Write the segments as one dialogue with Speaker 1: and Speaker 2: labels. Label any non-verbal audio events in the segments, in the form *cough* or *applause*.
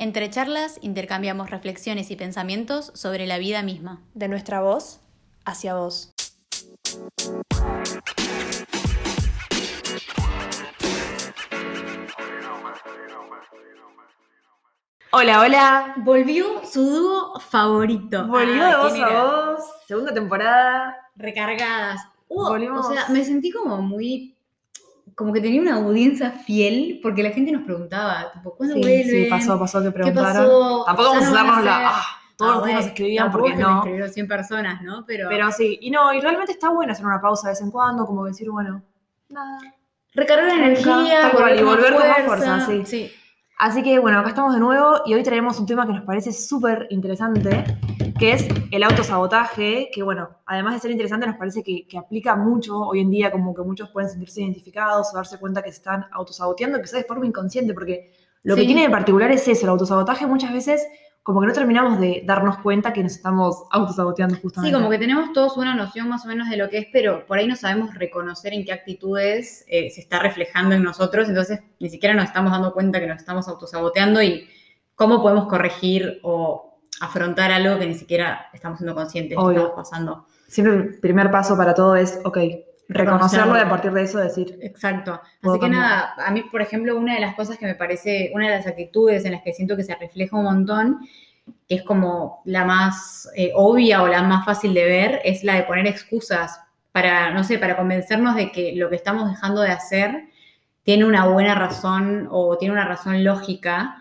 Speaker 1: Entre charlas intercambiamos reflexiones y pensamientos sobre la vida misma.
Speaker 2: De nuestra voz hacia vos. Hola, hola.
Speaker 1: Volvió su dúo favorito.
Speaker 2: Volvió de voz
Speaker 1: ¿quién
Speaker 2: a voz. Segunda temporada.
Speaker 1: Recargadas. Hubo- O sea, me sentí como muy. Como que tenía una audiencia fiel, porque la gente nos preguntaba, tipo, ¿cuándo
Speaker 2: Sí,
Speaker 1: vuelven?
Speaker 2: sí, pasó, pasó que
Speaker 1: ¿Qué
Speaker 2: preguntaron.
Speaker 1: pasó?
Speaker 2: Tampoco vamos a darnos la. Ah, todos
Speaker 1: Ah,
Speaker 2: los días nos escribían porque no.
Speaker 1: escribieron 100 personas, ¿no? Pero,
Speaker 2: Pero sí, y no, y realmente está bueno hacer una pausa de vez en cuando, como decir, bueno, nada.
Speaker 1: recargar energía,
Speaker 2: cual, y volver con más
Speaker 1: fuerza.
Speaker 2: fuerza, sí. Así que bueno, acá estamos de nuevo y hoy traemos un tema que nos parece súper interesante, que es el autosabotaje, que bueno, además de ser interesante, nos parece que, que aplica mucho hoy en día, como que muchos pueden sentirse identificados o darse cuenta que se están autosaboteando, quizás de forma inconsciente, porque lo que
Speaker 1: Sí.
Speaker 2: tiene de particular es eso, el autosabotaje muchas veces como que no terminamos de darnos cuenta que nos estamos autosaboteando
Speaker 1: Sí,
Speaker 2: justamente.
Speaker 1: como que tenemos todos una noción más o menos de lo que es, pero por ahí no sabemos reconocer en qué actitudes eh, se está reflejando en nosotros, entonces ni siquiera nos estamos dando cuenta que nos estamos autosaboteando y cómo podemos corregir o afrontar algo que ni siquiera estamos siendo conscientes que
Speaker 2: Obvio.
Speaker 1: estamos pasando.
Speaker 2: Siempre el primer paso para todo es, ok, reconocerlo y a partir de eso decir,
Speaker 1: Exacto. Así que
Speaker 2: cambiar.
Speaker 1: nada, a mí, por ejemplo, una de las cosas que me parece, una de las actitudes en las que siento que se refleja un montón, que es como la más eh, obvia o la más fácil de ver, es la de poner excusas para, no sé, para convencernos de que lo que estamos dejando de hacer tiene una buena razón o tiene una razón lógica,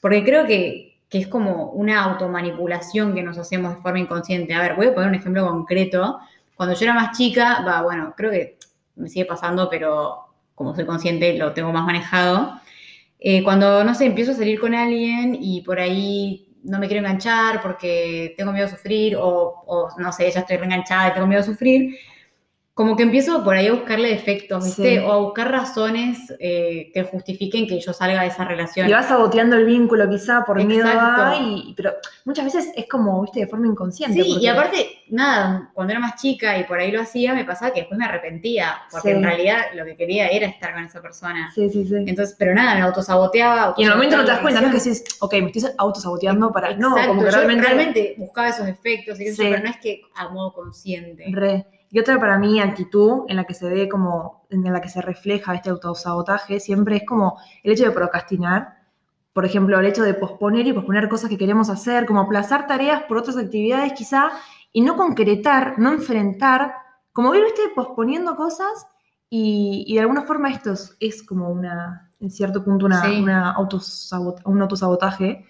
Speaker 1: porque creo que, que es como una automanipulación que nos hacemos de forma inconsciente. A ver, voy a poner un ejemplo concreto. Cuando yo era más chica, bueno, creo que me sigue pasando, pero como soy consciente lo tengo más manejado. Eh, cuando, no sé, empiezo a salir con alguien y por ahí no me quiero enganchar porque tengo miedo a sufrir o, o, no sé, ya estoy reenganchada y tengo miedo a sufrir, como que empiezo por ahí a buscarle defectos, ¿viste?
Speaker 2: Sí.
Speaker 1: O a buscar razones eh, que justifiquen que yo salga de esa relación.
Speaker 2: Y vas saboteando el vínculo quizá por miedo a, y, pero muchas veces es como, viste, de forma inconsciente.
Speaker 1: Sí, y aparte, nada, cuando era más chica y por ahí lo hacía, me pasaba que después me arrepentía, porque
Speaker 2: Sí.
Speaker 1: en realidad lo que quería era estar con esa persona.
Speaker 2: Sí, sí, sí.
Speaker 1: Entonces, pero nada, me autosaboteaba.
Speaker 2: Y en el momento no te das cuenta, no es que decís, ok, me estoy autosaboteando para. No,
Speaker 1: Exacto,
Speaker 2: como que
Speaker 1: yo
Speaker 2: realmente.
Speaker 1: realmente buscaba esos efectos, y yo,
Speaker 2: Sí.
Speaker 1: pero no es que a modo consciente.
Speaker 2: Re. Y otra para mí actitud en la que se ve como, en la que se refleja este autosabotaje, siempre es como el hecho de procrastinar. Por ejemplo, el hecho de posponer y posponer cosas que queremos hacer, como aplazar tareas por otras actividades quizá, y no concretar, no enfrentar, como ver, viste, posponiendo cosas, y, y de alguna forma esto es, es como una, en cierto punto, una,
Speaker 1: Sí.
Speaker 2: una autosabot- un autosabotaje.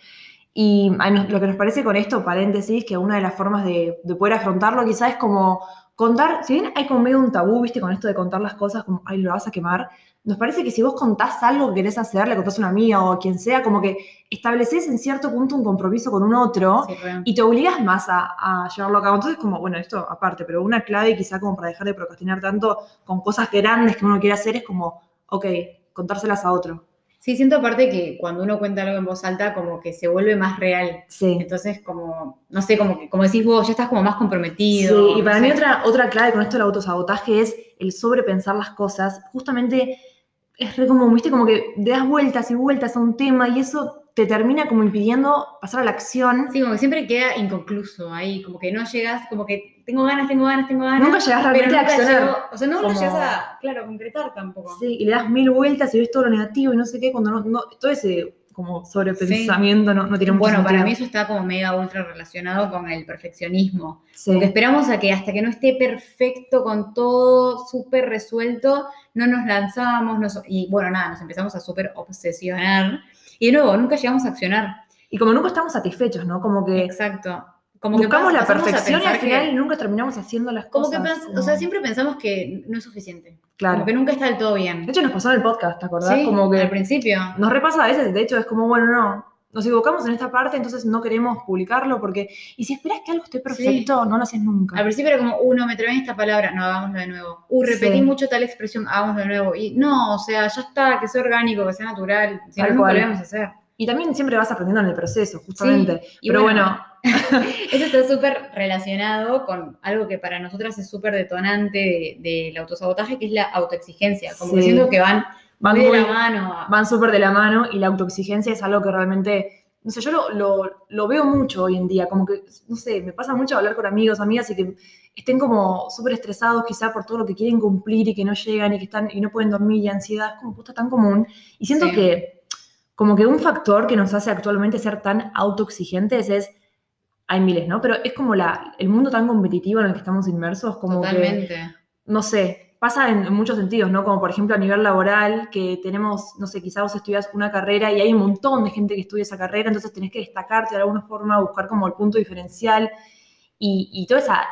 Speaker 2: Y nos- lo que nos parece con esto, paréntesis, que una de las formas de, de poder afrontarlo quizás es como contar, si bien hay como medio un tabú, viste, con esto de contar las cosas, como, ay, lo vas a quemar, nos parece que si vos contás algo que querés hacer, le contás a una amiga o a quien sea, como que estableces en cierto punto un compromiso con un otro
Speaker 1: Sí,
Speaker 2: y te obligas más a, a llevarlo a cabo. Entonces, como, bueno, esto aparte, pero una clave quizá como para dejar de procrastinar tanto con cosas grandes que uno quiere hacer es como, ok, contárselas a otro.
Speaker 1: Sí, siento aparte que cuando uno cuenta algo en voz alta, como que se vuelve más real.
Speaker 2: Sí.
Speaker 1: Entonces, como, no sé, como que, como decís vos, ya estás como más comprometido.
Speaker 2: Sí, y para
Speaker 1: no
Speaker 2: mí
Speaker 1: sé.
Speaker 2: otra, otra clave con esto del autosabotaje es el sobrepensar las cosas. Justamente es re como, viste, como que das vueltas y vueltas a un tema y eso te termina como impidiendo pasar a la acción.
Speaker 1: Sí, como que siempre queda inconcluso ahí, como que no llegas, como que tengo ganas, tengo ganas, tengo ganas.
Speaker 2: Nunca llegas realmente
Speaker 1: pero
Speaker 2: a accionar.
Speaker 1: llego- o sea, no llegas a, claro, concretar tampoco.
Speaker 2: Sí, y le das mil vueltas y ves todo lo negativo y no sé qué, cuando no, no- todo ese como sobrepensamiento no, no tiene mucho
Speaker 1: Bueno, para mí eso está como mega ultra relacionado con el perfeccionismo.
Speaker 2: Sí.
Speaker 1: Porque esperamos a que hasta que no esté perfecto, con todo súper resuelto, no nos lanzamos nos- y bueno, nada, nos empezamos a súper obsesionar. Y de nuevo, nunca llegamos a accionar.
Speaker 2: Y como nunca estamos satisfechos, ¿no? Como que
Speaker 1: Exacto. Como que
Speaker 2: buscamos
Speaker 1: pas-
Speaker 2: la perfección y al
Speaker 1: pensar que-
Speaker 2: final nunca terminamos haciendo las
Speaker 1: Como que,
Speaker 2: cosas. como-
Speaker 1: o sea, siempre pensamos que no es suficiente.
Speaker 2: Claro.
Speaker 1: Como que nunca está del todo bien.
Speaker 2: De hecho, nos pasó en el podcast, ¿te acordás?
Speaker 1: Sí,
Speaker 2: como que
Speaker 1: al principio.
Speaker 2: nos repasa a veces, de hecho, es como, bueno, no, nos equivocamos en esta parte, entonces no queremos publicarlo porque, y si esperas que algo esté perfecto, no lo haces nunca.
Speaker 1: Al principio era como, uh, no me trabé en esta palabra, no, hagámoslo de nuevo. Uh, repetí
Speaker 2: Sí.
Speaker 1: mucho tal expresión, hagámoslo de nuevo. Y no, o sea, ya está, que sea orgánico, que sea natural. Si no, nunca lo a hacer.
Speaker 2: Y también siempre vas aprendiendo en el proceso, justamente.
Speaker 1: y
Speaker 2: Pero
Speaker 1: bueno,
Speaker 2: bueno, *laughs*
Speaker 1: Eso está súper relacionado con algo que para nosotras es súper detonante de- del autosabotaje, que es la autoexigencia. Como
Speaker 2: Sí.
Speaker 1: siento que van,
Speaker 2: van,
Speaker 1: muy de
Speaker 2: muy-
Speaker 1: la mano. a-
Speaker 2: van súper de la mano y la autoexigencia es algo que realmente no sé, yo lo, lo, lo veo mucho hoy en día, como que, no sé, me pasa mucho hablar con amigos, amigas y que estén como súper estresados quizá por todo lo que quieren cumplir y que no llegan y que están y no pueden dormir y ansiedad, es como puta tan común. Y siento
Speaker 1: Sí.
Speaker 2: que como que un factor que nos hace actualmente ser tan autoexigentes es, hay miles, ¿no? Pero es como la, el mundo tan competitivo en el que estamos inmersos, como que
Speaker 1: Totalmente.
Speaker 2: no sé, pasa en, en muchos sentidos, ¿no? Como por ejemplo a nivel laboral, que tenemos, no sé, quizás vos estudias una carrera y hay un montón de gente que estudia esa carrera, entonces tenés que destacarte de alguna forma, buscar como el punto diferencial y, y toda esa,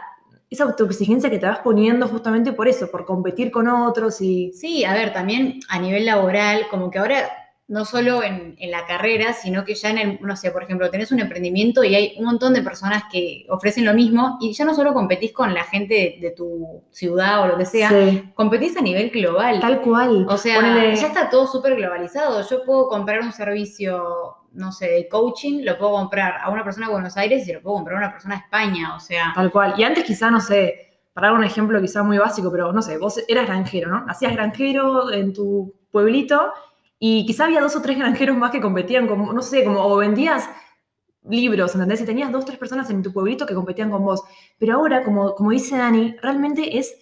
Speaker 2: esa autoexigencia que te vas poniendo justamente por eso, por competir con otros y...
Speaker 1: Sí, a ver, también a nivel laboral, como que ahora no solo en, en la carrera, sino que ya en el, no sé, por ejemplo, tenés un emprendimiento y hay un montón de personas que ofrecen lo mismo y ya no solo competís con la gente de, de tu ciudad o lo que sea,
Speaker 2: Sí,
Speaker 1: competís a nivel global.
Speaker 2: tal cual.
Speaker 1: O sea, ya está todo súper globalizado. Yo puedo comprar un servicio, no sé, de coaching, lo puedo comprar a una persona de Buenos Aires y lo puedo comprar a una persona de España. O sea,
Speaker 2: Tal cual. Y antes quizá, no sé, para dar un ejemplo quizá muy básico, pero no sé, vos eras granjero, ¿no? Nacías granjero en tu pueblito y quizá había dos o tres granjeros más que competían con, no sé, como, o vendías libros, ¿entendés? Y tenías dos o tres personas en tu pueblito que competían con vos. Pero ahora, como, como dice Dani, realmente es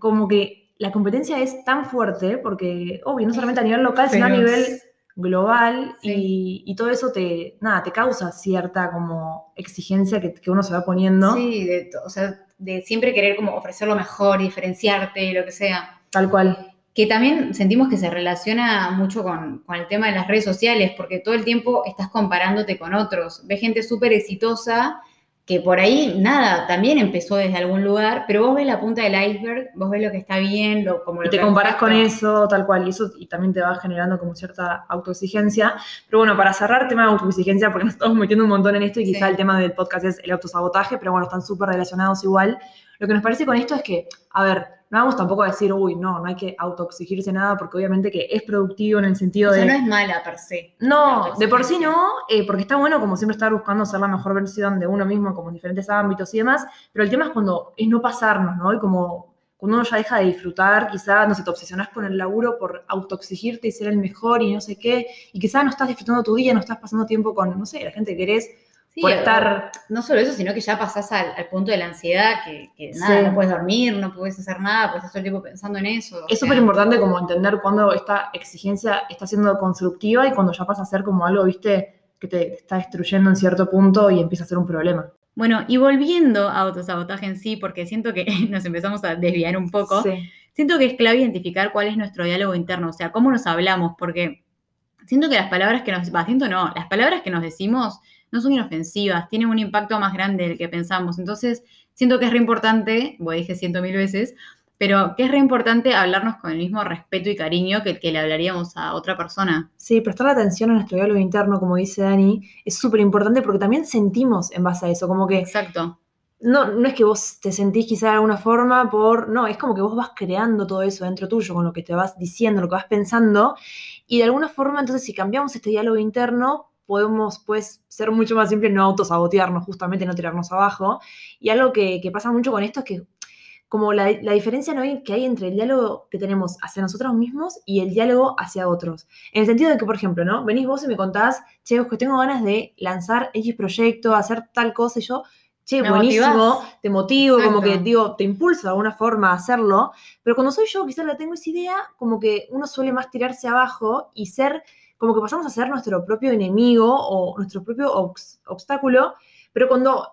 Speaker 2: como que la competencia es tan fuerte, porque, obvio, no solamente a nivel local, sino a nivel global
Speaker 1: Sí.
Speaker 2: y, y todo eso te, nada, te causa cierta como exigencia que, que uno se va poniendo.
Speaker 1: sí, de, o sea, de siempre querer como ofrecer lo mejor, diferenciarte, lo que sea.
Speaker 2: Tal cual.
Speaker 1: Que también sentimos que se relaciona mucho con, con el tema de las redes sociales, porque todo el tiempo estás comparándote con otros. Ves gente súper exitosa que por ahí, nada, también empezó desde algún lugar, pero vos ves la punta del iceberg, vos ves lo que está bien, lo, como
Speaker 2: Y
Speaker 1: lo
Speaker 2: te comparás con eso, tal cual, y eso y también te va generando como cierta autoexigencia. Pero bueno, para cerrar tema de autoexigencia, porque nos estamos metiendo un montón en esto y quizá
Speaker 1: Sí.
Speaker 2: el tema del podcast es el autosabotaje, pero bueno, están súper relacionados igual. Lo que nos parece con esto es que, a ver, no vamos tampoco a decir, uy, no, no hay que autoexigirse nada, porque obviamente que es productivo en el sentido
Speaker 1: O sea,
Speaker 2: de...
Speaker 1: no es mala per se.
Speaker 2: No, de por sí no, eh, porque está bueno como siempre estar buscando ser la mejor versión de uno mismo como en diferentes ámbitos y demás, pero el tema es cuando es no pasarnos, ¿no? Y como cuando uno ya deja de disfrutar, quizá, no sé, te obsesionás con el laburo por autoexigirte y ser el mejor y no sé qué, y quizá no estás disfrutando tu día, no estás pasando tiempo con, no sé, la gente que querés,
Speaker 1: Sí,
Speaker 2: por
Speaker 1: o-
Speaker 2: estar...
Speaker 1: No solo eso, sino que ya pasás al, al punto de la ansiedad, que, que nada,
Speaker 2: Sí.
Speaker 1: no puedes dormir, no puedes hacer nada, pues estás todo el tiempo pensando en eso.
Speaker 2: Es súper importante como entender cuando esta exigencia está siendo constructiva y cuando ya pasa a ser como algo, viste, que te está destruyendo en cierto punto y empieza a ser un problema.
Speaker 1: Bueno, y volviendo a autosabotaje en sí, porque siento que *laughs* nos empezamos a desviar un poco,
Speaker 2: Sí.
Speaker 1: siento que es clave identificar cuál es nuestro diálogo interno, o sea, cómo nos hablamos, porque siento que las palabras que nos, va, siento no, las palabras que nos decimos no son inofensivas, tienen un impacto más grande del que pensamos, entonces siento que es re importante, bueno, dije ciento mil veces, pero que es re importante hablarnos con el mismo respeto y cariño que el que le hablaríamos a otra persona.
Speaker 2: Sí, prestar atención a nuestro diálogo interno, como dice Dani, es súper importante porque también sentimos en base a eso, como que
Speaker 1: Exacto.
Speaker 2: no, no es que vos te sentís quizá de alguna forma por, no, es como que vos vas creando todo eso dentro tuyo, con lo que te vas diciendo, lo que vas pensando, y de alguna forma entonces si cambiamos este diálogo interno, podemos pues ser mucho más simple, no autosabotearnos, justamente no tirarnos abajo, y algo que, que pasa mucho con esto es que como la, la diferencia ¿no? que hay entre el diálogo que tenemos hacia nosotros mismos y el diálogo hacia otros. En el sentido de que, por ejemplo, ¿no? Venís vos y me contás, che, que tengo ganas de lanzar X proyecto, hacer tal cosa, y yo, che,
Speaker 1: Me
Speaker 2: buenísimo,
Speaker 1: motivás.
Speaker 2: te motivo, como
Speaker 1: Exacto.
Speaker 2: que, digo, te impulso de alguna forma a hacerlo, pero cuando soy yo, quizás la tengo esa idea, como que uno suele más tirarse abajo y ser, como que pasamos a ser nuestro propio enemigo o nuestro propio obs- obstáculo, pero cuando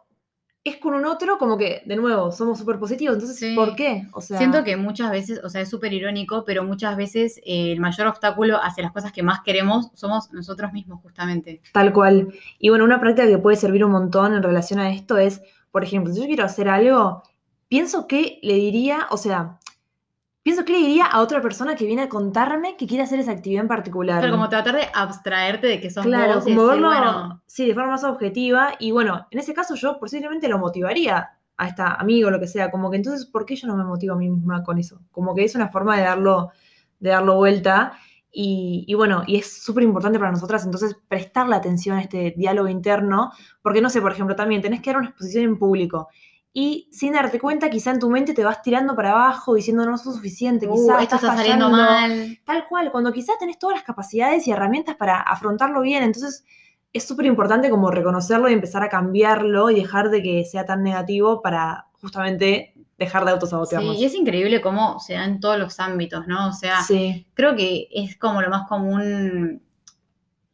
Speaker 2: es con un otro, como que, de nuevo, somos súper positivos. Entonces,
Speaker 1: Sí.
Speaker 2: ¿por qué? O sea,
Speaker 1: Siento que muchas veces, o sea, es súper irónico, pero muchas veces eh, el mayor obstáculo hacia las cosas que más queremos somos nosotros mismos, justamente.
Speaker 2: tal cual. Y bueno, una práctica que puede servir un montón en relación a esto es, por ejemplo, si yo quiero hacer algo, pienso que le diría, o sea, pienso que le diría a otra persona que viene a contarme que quiere hacer esa actividad en particular.
Speaker 1: Pero como tratar de abstraerte de que sos
Speaker 2: Claro,
Speaker 1: vos
Speaker 2: como verlo,
Speaker 1: bueno,
Speaker 2: sí, de forma más objetiva. Y bueno, en ese caso yo posiblemente lo motivaría a esta amigo, lo que sea. Como que entonces, ¿por qué yo no me motivo a mí misma con eso? Como que es una forma de darlo, de darlo vuelta. Y, y bueno, y es súper importante para nosotras entonces prestarle atención a este diálogo interno, porque no sé, por ejemplo, también tenés que dar una exposición en público y sin darte cuenta, quizá en tu mente te vas tirando para abajo diciendo no sos suficiente,
Speaker 1: uh,
Speaker 2: quizá
Speaker 1: esto
Speaker 2: estás
Speaker 1: está saliendo
Speaker 2: fallando".
Speaker 1: mal.
Speaker 2: Tal cual, cuando quizás tenés todas las capacidades y herramientas para afrontarlo bien, entonces es súper importante como reconocerlo y empezar a cambiarlo y dejar de que sea tan negativo para justamente dejar de autosabotearnos.
Speaker 1: Sí, y es increíble cómo se da en todos los ámbitos, ¿no? O sea,
Speaker 2: Sí,
Speaker 1: creo que es como lo más común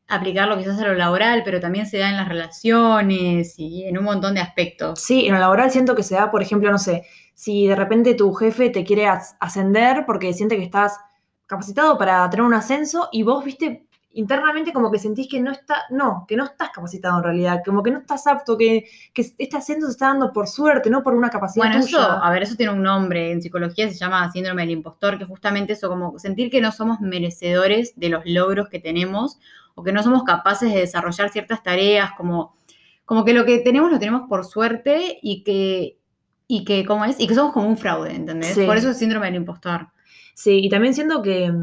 Speaker 1: aplicarlo quizás a lo laboral, pero también se da en las relaciones y en un montón de aspectos.
Speaker 2: Sí, en lo laboral siento que se da, por ejemplo, no sé, si de repente tu jefe te quiere as- ascender porque siente que estás capacitado para tener un ascenso y vos, viste, internamente como que sentís que no está, no, que no estás capacitado en realidad, como que no estás apto, que, que este ascenso se está dando por suerte, no por una capacidad
Speaker 1: Bueno,
Speaker 2: tuya.
Speaker 1: eso, a ver, eso tiene un nombre en psicología, se llama síndrome del impostor, que justamente eso, como sentir que no somos merecedores de los logros que tenemos o que no somos capaces de desarrollar ciertas tareas, como, como que lo que tenemos lo tenemos por suerte y que, y que, ¿cómo es? Y que somos como un fraude, ¿entendés?
Speaker 2: Sí.
Speaker 1: Por eso es síndrome del impostor.
Speaker 2: Sí, y también siento que,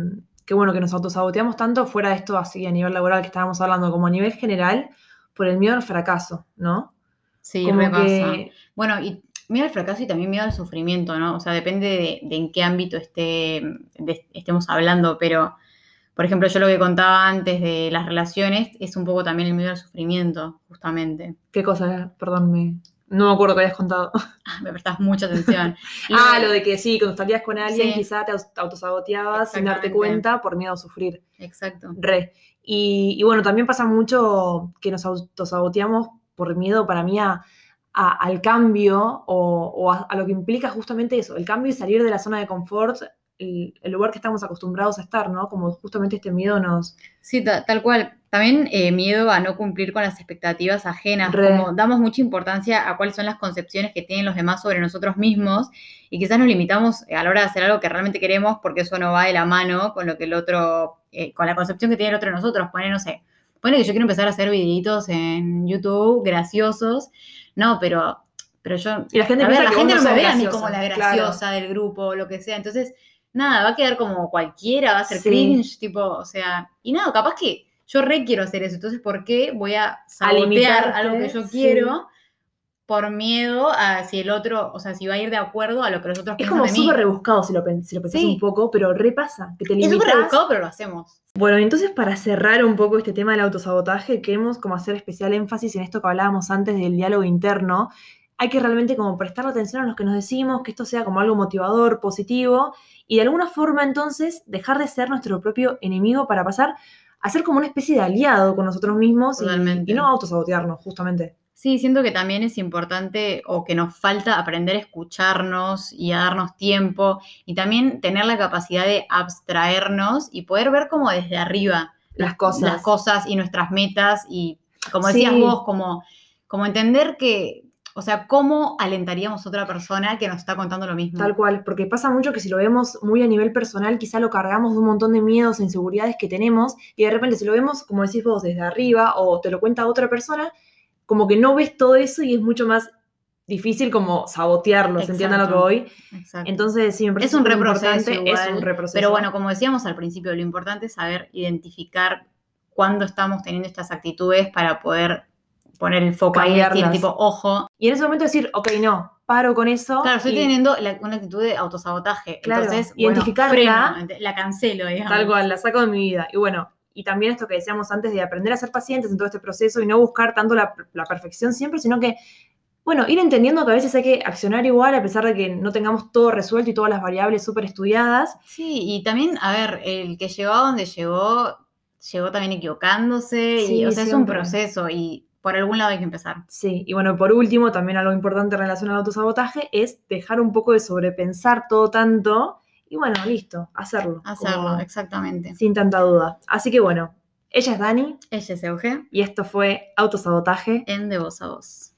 Speaker 2: que, bueno, que nos autosaboteamos tanto fuera de esto así a nivel laboral que estábamos hablando, como a nivel general, por el miedo al fracaso, ¿no?
Speaker 1: Sí,
Speaker 2: como
Speaker 1: me pasa.
Speaker 2: que
Speaker 1: Bueno, y miedo al fracaso y también miedo al sufrimiento, ¿no? O sea, depende de, de en qué ámbito esté, de- estemos hablando, pero, por ejemplo, yo lo que contaba antes de las relaciones es un poco también el miedo al sufrimiento, justamente.
Speaker 2: ¿Qué cosa? Perdón, me... no me acuerdo que habías contado. *laughs*
Speaker 1: Ah, Me prestás mucha atención. *laughs*
Speaker 2: Ah, lo de que sí, cuando salías con alguien
Speaker 1: Sí.
Speaker 2: quizá te autosaboteabas sin darte cuenta por miedo a sufrir.
Speaker 1: Exacto.
Speaker 2: Re. Y, y bueno, también pasa mucho que nos autosaboteamos por miedo para mí a, a- al cambio o, o a, a lo que implica justamente eso, el cambio y salir de la zona de confort, el, el lugar que estamos acostumbrados a estar, ¿no? Como justamente este miedo nos...
Speaker 1: Sí, ta- tal cual. También eh, miedo a no cumplir con las expectativas ajenas,
Speaker 2: Re.
Speaker 1: como damos mucha importancia a cuáles son las concepciones que tienen los demás sobre nosotros mismos y quizás nos limitamos a la hora de hacer algo que realmente queremos porque eso no va de la mano con lo que el otro, eh, con la concepción que tiene el otro de nosotros. Pone, no sé, pone que yo quiero empezar a hacer videitos en YouTube graciosos, no, pero, pero yo
Speaker 2: Y la gente
Speaker 1: a ver, la gente no me ve a mí como la
Speaker 2: claro.
Speaker 1: graciosa del grupo o lo que sea. Entonces, nada, va a quedar como cualquiera, va a ser
Speaker 2: Sí.
Speaker 1: cringe, tipo, o sea, y nada, capaz que yo re quiero hacer eso. Entonces, ¿por qué voy a sabotear algo que yo
Speaker 2: sí.
Speaker 1: quiero por miedo a si el otro, o sea, si va a ir de acuerdo a lo que los otros
Speaker 2: Es como súper rebuscado si lo, si lo pensás
Speaker 1: Sí.
Speaker 2: un poco, pero repasa, que te
Speaker 1: Es
Speaker 2: limitas.
Speaker 1: súper rebuscado, pero lo hacemos.
Speaker 2: Bueno, entonces para cerrar un poco este tema del autosabotaje, queremos como hacer especial énfasis en esto que hablábamos antes del diálogo interno. Hay que realmente como prestar atención a lo que nos decimos, que esto sea como algo motivador, positivo, y de alguna forma entonces dejar de ser nuestro propio enemigo para pasar a ser como una especie de aliado con nosotros mismos y, no autosabotearnos, justamente.
Speaker 1: Sí, siento que también es importante o que nos falta aprender a escucharnos y a darnos tiempo y también tener la capacidad de abstraernos y poder ver como desde arriba
Speaker 2: Las cosas.
Speaker 1: las cosas y nuestras metas y como decías
Speaker 2: Sí.
Speaker 1: vos, como, como entender que, o sea, cómo alentaríamos a otra persona que nos está contando lo mismo.
Speaker 2: Tal cual, porque pasa mucho que si lo vemos muy a nivel personal, quizá lo cargamos de un montón de miedos e inseguridades que tenemos, y de repente si lo vemos, como decís vos, desde arriba o te lo cuenta otra persona, como que no ves todo eso y es mucho más difícil como sabotearlo, ¿se entiende a lo que voy?
Speaker 1: Exacto.
Speaker 2: Entonces, sí, me parece
Speaker 1: Es un reproceso
Speaker 2: Es un reproceso.
Speaker 1: Pero bueno, como decíamos al principio, lo importante es saber identificar cuándo estamos teniendo estas actitudes para poder poner el foco ahí decir, tipo, ojo,
Speaker 2: Y en ese momento decir, ok, no, paro con eso.
Speaker 1: claro, estoy
Speaker 2: y-
Speaker 1: teniendo la- una actitud de autosabotaje.
Speaker 2: Claro,
Speaker 1: Entonces,
Speaker 2: identificarla.
Speaker 1: bueno, freno, la cancelo, digamos.
Speaker 2: Tal cual, la saco de mi vida. Y bueno, y también esto que decíamos antes de aprender a ser pacientes en todo este proceso y no buscar tanto la, la perfección siempre, sino que, bueno, ir entendiendo que a veces hay que accionar igual a pesar de que no tengamos todo resuelto y todas las variables súper estudiadas.
Speaker 1: Sí, y también, a ver, el que llegó a donde llegó, llegó también equivocándose, y,
Speaker 2: Sí,
Speaker 1: o sea, es un proceso y por algún lado hay que empezar.
Speaker 2: Sí, y bueno, por último, también algo importante en relación al autosabotaje es dejar un poco de sobrepensar todo tanto y bueno, listo, hacerlo.
Speaker 1: Hacerlo, exactamente.
Speaker 2: sin tanta duda. Así que bueno, ella es Dani
Speaker 1: Ella es Euge,
Speaker 2: y esto fue autosabotaje.
Speaker 1: en De Voz a Voz.